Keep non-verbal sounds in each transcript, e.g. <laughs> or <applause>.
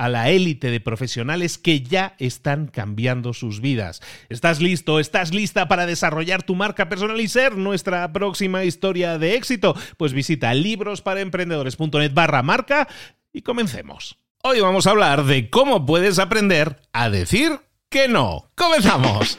a la élite de profesionales que ya están cambiando sus vidas. ¿Estás listo? ¿Estás lista para desarrollar tu marca personal y ser nuestra próxima historia de éxito? Pues visita librosparaemprendedores.net barra marca y comencemos. Hoy vamos a hablar de cómo puedes aprender a decir que no. ¡Comenzamos!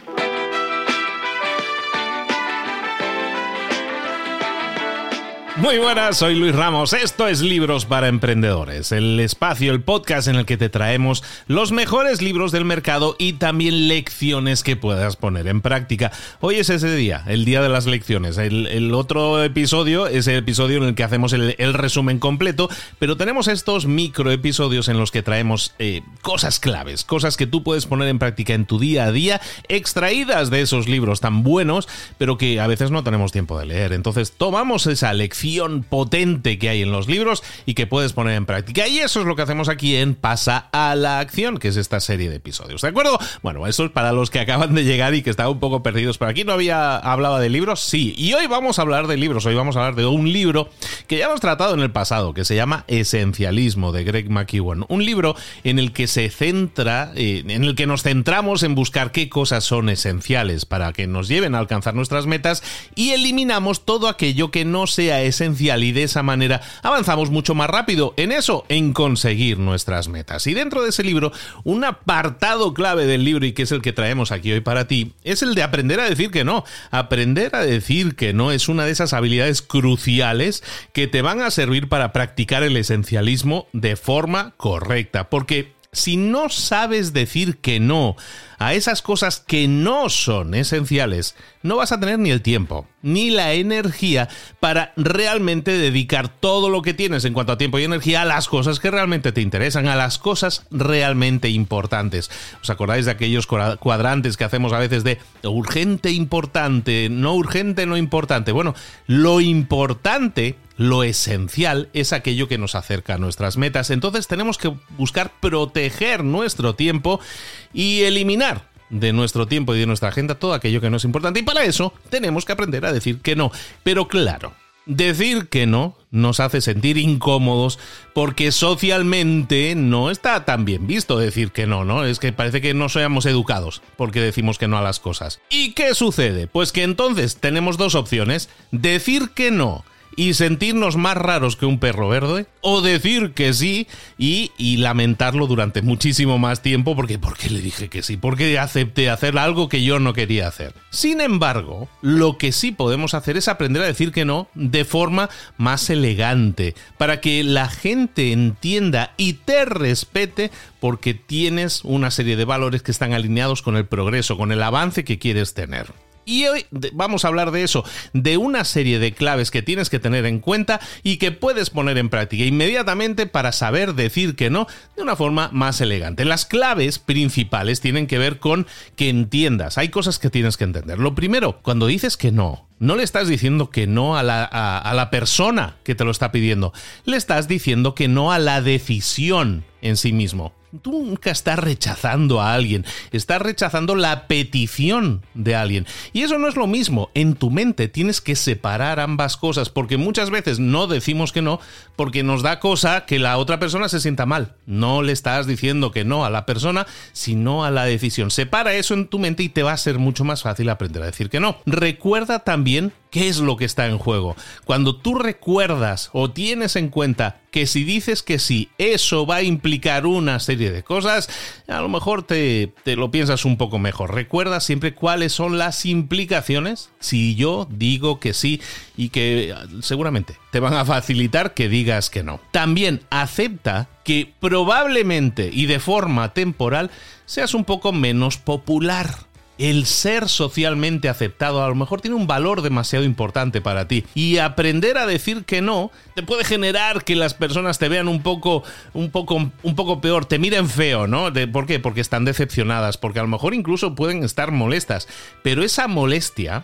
Muy buenas, soy Luis Ramos. Esto es Libros para Emprendedores, el espacio, el podcast en el que te traemos los mejores libros del mercado y también lecciones que puedas poner en práctica. Hoy es ese día, el día de las lecciones. El, otro episodio es el episodio en el que hacemos el, resumen completo, pero tenemos estos micro episodios en los que traemos eh, cosas claves, cosas que tú puedes poner en práctica en tu día a día, extraídas de esos libros tan buenos, pero que a veces no tenemos tiempo de leer. Entonces tomamos esa lección potente que hay en los libros y que puedes poner en práctica. Y eso es lo que hacemos aquí en Pasa a la Acción, que es esta serie de episodios. ¿De acuerdo? Bueno, eso es para los que acaban de llegar y que estaban un poco perdidos. Por aquí no había hablado de libros, sí. Y hoy vamos a hablar de libros. Hoy vamos a hablar de un libro que ya hemos tratado en el pasado, que se llama Esencialismo de Greg McEwan. Un libro en el que se centra, eh, en el que nos centramos en buscar qué cosas son esenciales para que nos lleven a alcanzar nuestras metas y eliminamos todo aquello que no sea esencial esencial y de esa manera avanzamos mucho más rápido en eso, en conseguir nuestras metas. Y dentro de ese libro, un apartado clave del libro y que es el que traemos aquí hoy para ti, es el de aprender a decir que no. Aprender a decir que no es una de esas habilidades cruciales que te van a servir para practicar el esencialismo de forma correcta, porque si no sabes decir que no a esas cosas que no son esenciales, no vas a tener ni el tiempo, ni la energía para realmente dedicar todo lo que tienes en cuanto a tiempo y energía a las cosas que realmente te interesan, a las cosas realmente importantes. ¿Os acordáis de aquellos cuadrantes que hacemos a veces de urgente, importante, no urgente, no importante? Bueno, lo importante lo esencial es aquello que nos acerca a nuestras metas. Entonces tenemos que buscar proteger nuestro tiempo y eliminar de nuestro tiempo y de nuestra agenda todo aquello que no es importante. Y para eso tenemos que aprender a decir que no. Pero claro, decir que no nos hace sentir incómodos porque socialmente no está tan bien visto decir que no, ¿no? Es que parece que no seamos educados porque decimos que no a las cosas. ¿Y qué sucede? Pues que entonces tenemos dos opciones. Decir que no y sentirnos más raros que un perro verde o decir que sí y, lamentarlo durante muchísimo más tiempo porque porque le dije que sí, porque acepté hacer algo que yo no quería hacer. Sin embargo, lo que sí podemos hacer es aprender a decir que no de forma más elegante para que la gente entienda y te respete porque tienes una serie de valores que están alineados con el progreso, con el avance que quieres tener. Y hoy vamos a hablar de eso, de una serie de claves que tienes que tener en cuenta y que puedes poner en práctica inmediatamente para saber decir que no de una forma más elegante. Las claves principales tienen que ver con que entiendas, hay cosas que tienes que entender. Lo primero, cuando dices que no, no le estás diciendo que no a la, a la persona que te lo está pidiendo, le estás diciendo que no a la decisión en sí mismo. Tú nunca estás rechazando a alguien, estás rechazando la petición de alguien. Y eso no es lo mismo. En tu mente tienes que separar ambas cosas, porque muchas veces no decimos que no, porque nos da cosa que la otra persona se sienta mal. No le estás diciendo que no a la persona, sino a la decisión. Separa eso en tu mente y te va a ser mucho más fácil aprender a decir que no. Recuerda también qué es lo que está en juego. Cuando tú recuerdas o tienes en cuenta que si dices que sí, eso va a implicar una serie de cosas, a lo mejor te, te, lo piensas un poco mejor. Recuerda siempre cuáles son las implicaciones si yo digo que sí y que ah, seguramente te van a facilitar que digas que no. También acepta que probablemente y de forma temporal seas un poco menos popular el ser socialmente aceptado a lo mejor tiene un valor demasiado importante para ti y aprender a decir que no te puede generar que las personas te vean un poco un poco un poco peor, te miren feo, ¿no? ¿Por qué? Porque están decepcionadas, porque a lo mejor incluso pueden estar molestas, pero esa molestia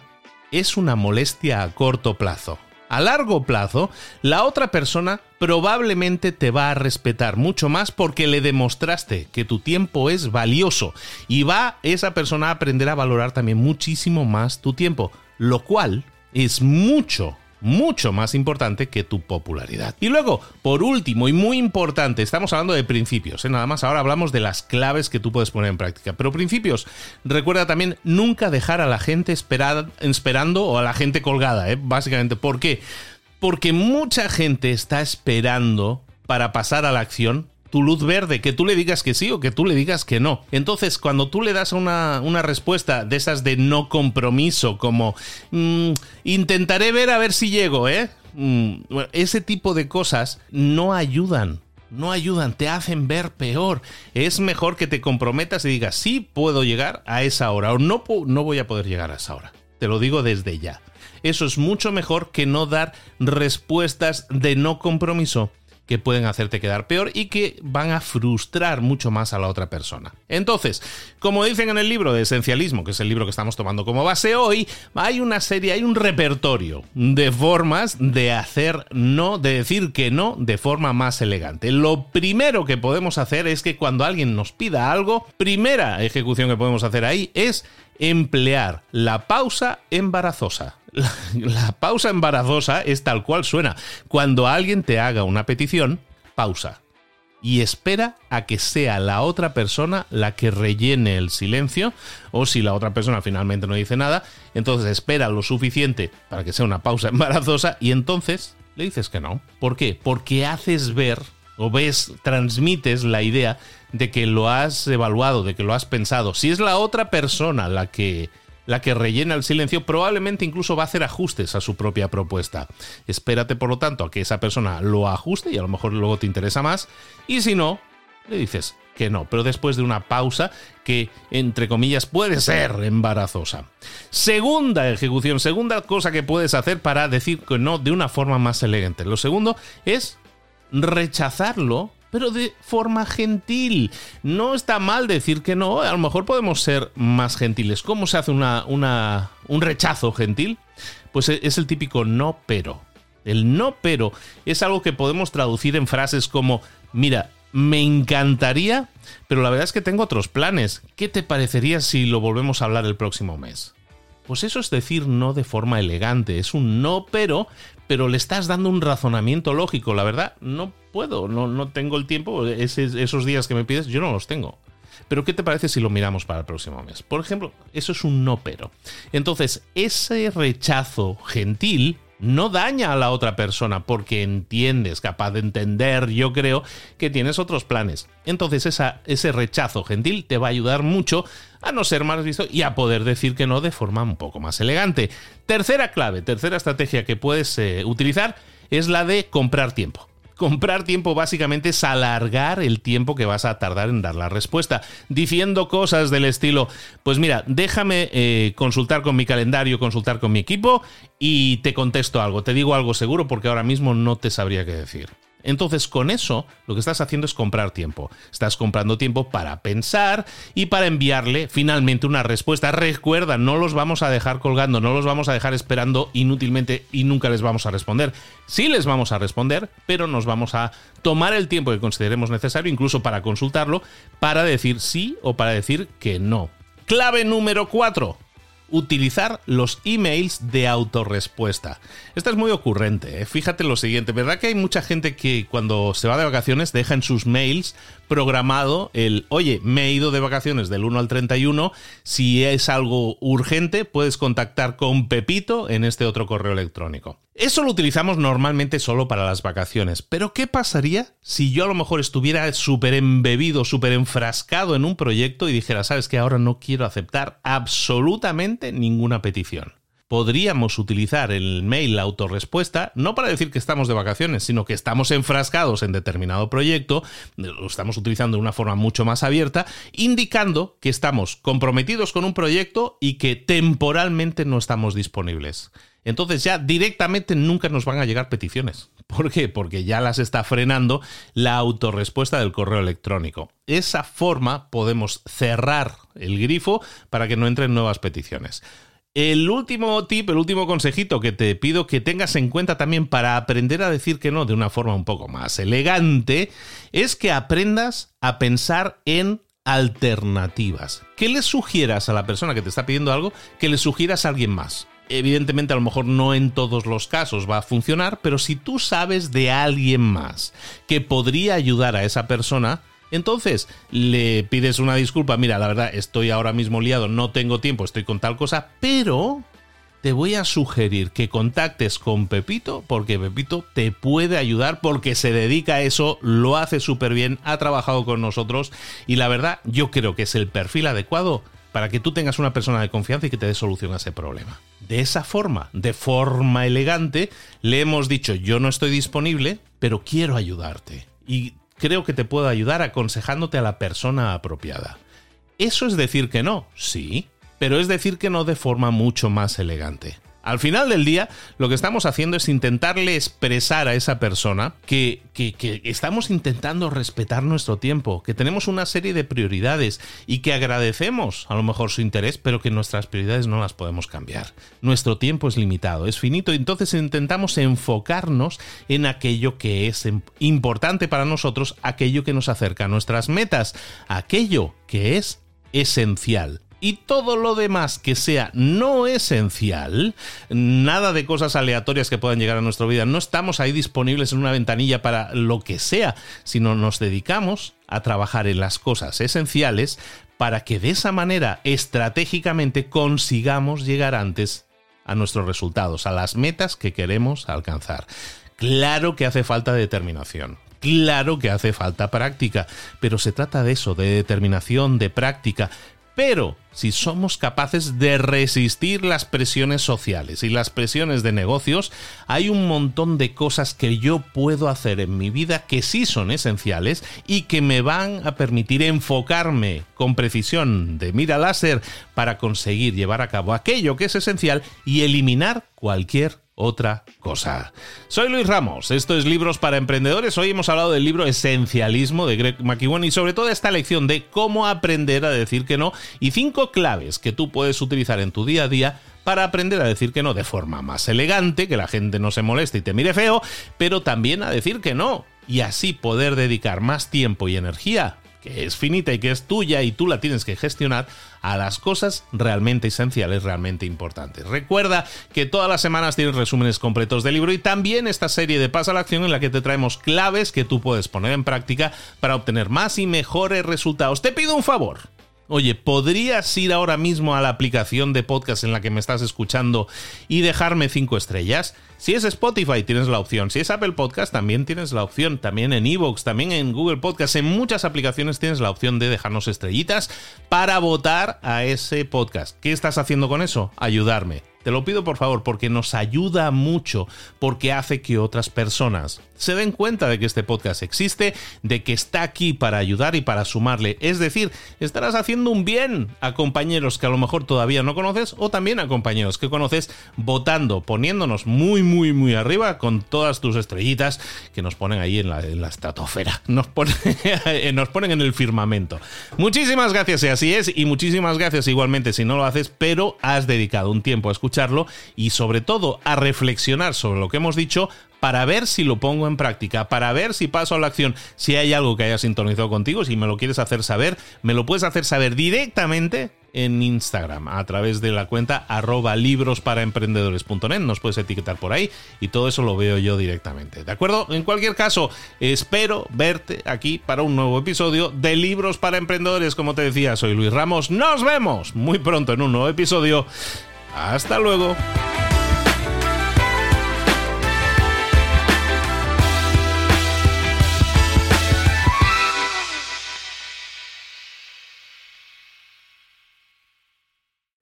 es una molestia a corto plazo a largo plazo, la otra persona probablemente te va a respetar mucho más porque le demostraste que tu tiempo es valioso y va esa persona a aprender a valorar también muchísimo más tu tiempo, lo cual es mucho mucho más importante que tu popularidad. Y luego, por último y muy importante, estamos hablando de principios, ¿eh? nada más ahora hablamos de las claves que tú puedes poner en práctica. Pero principios, recuerda también nunca dejar a la gente esperando o a la gente colgada, ¿eh? básicamente. ¿Por qué? Porque mucha gente está esperando para pasar a la acción tu luz verde, que tú le digas que sí o que tú le digas que no. Entonces, cuando tú le das una, una respuesta de esas de no compromiso, como mm, intentaré ver a ver si llego, ¿eh? Mm, ese tipo de cosas no ayudan. No ayudan, te hacen ver peor. Es mejor que te comprometas y digas, sí puedo llegar a esa hora o no, no voy a poder llegar a esa hora. Te lo digo desde ya. Eso es mucho mejor que no dar respuestas de no compromiso que pueden hacerte quedar peor y que van a frustrar mucho más a la otra persona. Entonces, como dicen en el libro de Esencialismo, que es el libro que estamos tomando como base hoy, hay una serie, hay un repertorio de formas de hacer no, de decir que no de forma más elegante. Lo primero que podemos hacer es que cuando alguien nos pida algo, primera ejecución que podemos hacer ahí es emplear la pausa embarazosa. La, pausa embarazosa es tal cual suena. Cuando alguien te haga una petición, pausa. Y espera a que sea la otra persona la que rellene el silencio. O si la otra persona finalmente no dice nada, entonces espera lo suficiente para que sea una pausa <laughs> embarazosa y entonces le dices que no. ¿Por qué? Porque haces ver o ves, transmites la idea de que lo has evaluado, de que lo has pensado. Si es la otra persona la que la que rellena el silencio, probablemente incluso va a hacer ajustes a su propia propuesta. Espérate, por lo tanto, a que esa persona lo ajuste y a lo mejor luego te interesa más. Y si no, le dices que no, pero después de una pausa que, entre comillas, puede ser embarazosa. Segunda ejecución, segunda cosa que puedes hacer para decir que no de una forma más elegante. Lo segundo es rechazarlo pero de forma gentil. No está mal decir que no, a lo mejor podemos ser más gentiles. ¿Cómo se hace una, un rechazo gentil? Pues e, es el típico no pero. El no pero es algo que podemos traducir en frases como, mira, me encantaría, pero la verdad es que tengo otros planes. ¿Qué te parecería si lo volvemos a hablar el próximo mes? Pues eso es decir no de forma elegante, es un no pero, pero le estás dando un razonamiento lógico. La verdad, no puedo, no, no tengo el tiempo, esos días que me pides yo no los tengo. Pero ¿qué te parece si lo miramos para el próximo mes? Por ejemplo, eso es un no pero. Entonces, ese rechazo gentil no daña a la otra persona porque entiendes, capaz de entender, yo creo, que tienes otros planes. Entonces esa, ese rechazo gentil te va a ayudar mucho a no ser más visto y a poder decir que no de forma un poco más elegante. Tercera clave, tercera estrategia que puedes eh, utilizar es la de comprar tiempo. Comprar tiempo básicamente es alargar el tiempo que vas a tardar en dar la respuesta, diciendo cosas del estilo, pues mira, déjame eh, consultar con mi calendario, consultar con mi equipo y te contesto algo, te digo algo seguro porque ahora mismo no te sabría qué decir. Entonces, con eso, lo que estás haciendo es comprar tiempo. Estás comprando tiempo para pensar y para enviarle finalmente una respuesta. Recuerda, no los vamos a dejar colgando, no los vamos a dejar esperando inútilmente y nunca les vamos a responder. Sí les vamos a responder, pero nos vamos a tomar el tiempo que consideremos necesario, incluso para consultarlo, para decir sí o para decir que no. Clave número 4 utilizar los emails de autorrespuesta. Esta es muy ocurrente. ¿eh? Fíjate lo siguiente, ¿verdad que hay mucha gente que cuando se va de vacaciones deja en sus mails programado el, oye, me he ido de vacaciones del 1 al 31, si es algo urgente puedes contactar con Pepito en este otro correo electrónico. Eso lo utilizamos normalmente solo para las vacaciones, pero ¿qué pasaría si yo a lo mejor estuviera súper embebido, súper enfrascado en un proyecto y dijera, sabes que ahora no quiero aceptar absolutamente ninguna petición? Podríamos utilizar el mail la autorrespuesta no para decir que estamos de vacaciones, sino que estamos enfrascados en determinado proyecto, lo estamos utilizando de una forma mucho más abierta, indicando que estamos comprometidos con un proyecto y que temporalmente no estamos disponibles. Entonces ya directamente nunca nos van a llegar peticiones. ¿Por qué? Porque ya las está frenando la autorrespuesta del correo electrónico. Esa forma podemos cerrar el grifo para que no entren nuevas peticiones. El último tip, el último consejito que te pido que tengas en cuenta también para aprender a decir que no de una forma un poco más elegante, es que aprendas a pensar en alternativas. Que le sugieras a la persona que te está pidiendo algo, que le sugieras a alguien más. Evidentemente a lo mejor no en todos los casos va a funcionar, pero si tú sabes de alguien más que podría ayudar a esa persona, entonces le pides una disculpa, mira, la verdad estoy ahora mismo liado, no tengo tiempo, estoy con tal cosa, pero te voy a sugerir que contactes con Pepito porque Pepito te puede ayudar porque se dedica a eso, lo hace súper bien, ha trabajado con nosotros y la verdad yo creo que es el perfil adecuado para que tú tengas una persona de confianza y que te dé solución a ese problema. De esa forma, de forma elegante, le hemos dicho yo no estoy disponible, pero quiero ayudarte. Y creo que te puedo ayudar aconsejándote a la persona apropiada. ¿Eso es decir que no? Sí, pero es decir que no de forma mucho más elegante. Al final del día, lo que estamos haciendo es intentarle expresar a esa persona que, estamos intentando respetar nuestro tiempo, que tenemos una serie de prioridades y que agradecemos a lo mejor su interés, pero que nuestras prioridades no las podemos cambiar. Nuestro tiempo es limitado, es finito, entonces intentamos enfocarnos en aquello que es importante para nosotros, aquello que nos acerca a nuestras metas, aquello que es esencial y todo lo demás que sea no esencial, nada de cosas aleatorias que puedan llegar a nuestra vida, no estamos ahí disponibles en una ventanilla para lo que sea, sino nos dedicamos a trabajar en las cosas esenciales para que de esa manera estratégicamente consigamos llegar antes a nuestros resultados, a las metas que queremos alcanzar. Claro que hace falta determinación, Claro que hace falta práctica, pero se trata de eso, de determinación, de práctica, pero si somos capaces de resistir las presiones sociales y las presiones de negocios, hay un montón de cosas que yo puedo hacer en mi vida que sí son esenciales y que me van a permitir enfocarme con precisión de mira láser para conseguir llevar a cabo aquello que es esencial y eliminar cualquier otra cosa. Soy Luis Ramos, esto es Libros para Emprendedores. Hoy hemos hablado del libro Esencialismo de Greg McKeown y sobre todo esta lección de cómo aprender a decir que no y cinco claves que tú puedes utilizar en tu día a día para aprender a decir que no de forma más elegante, que la gente no se moleste y te mire feo, pero también a decir que no y así poder dedicar más tiempo y energía que es finita y que es tuya y tú la tienes que gestionar a las cosas realmente esenciales, realmente importantes. Recuerda que todas las semanas tienes resúmenes completos del libro y también esta serie de Pasa a la Acción en la que te traemos claves que tú puedes poner en práctica para obtener más y mejores resultados. Te pido un favor Oye, ¿podrías ir ahora mismo a la aplicación de podcast en la que me estás escuchando y dejarme cinco estrellas? Si es Spotify tienes la opción, si es Apple Podcast también tienes la opción, también en Evox, también en Google Podcast, en muchas aplicaciones tienes la opción de dejarnos estrellitas para votar a ese podcast. ¿Qué estás haciendo con eso? Ayudarme Te lo pido por favor porque nos ayuda mucho, porque hace que otras personas se den cuenta de que este podcast existe, de que está aquí para ayudar y para sumarle. Es decir, estarás haciendo un bien a compañeros que a lo mejor todavía no conoces o también a compañeros que conoces votando, poniéndonos muy, muy, muy arriba con todas tus estrellitas que nos ponen ahí en la, estratosfera, nos, <laughs> nos ponen en el firmamento. Muchísimas gracias si así es y muchísimas gracias igualmente si no lo haces, pero has dedicado un tiempo a escucharlo y sobre todo a reflexionar sobre lo que hemos dicho para ver si lo pongo en práctica, para ver si paso a la acción, si hay algo que haya sintonizado contigo, si me lo quieres hacer saber, me lo puedes hacer saber directamente en Instagram a través de la cuenta arroba librosparaemprendedores.net. Nos puedes etiquetar por ahí y todo eso lo veo yo directamente. ¿De acuerdo? En cualquier caso, espero verte aquí para un nuevo episodio de Libros para Emprendedores. Como te decía, soy Luis Ramos. Nos vemos muy pronto en un nuevo episodio. Hasta luego.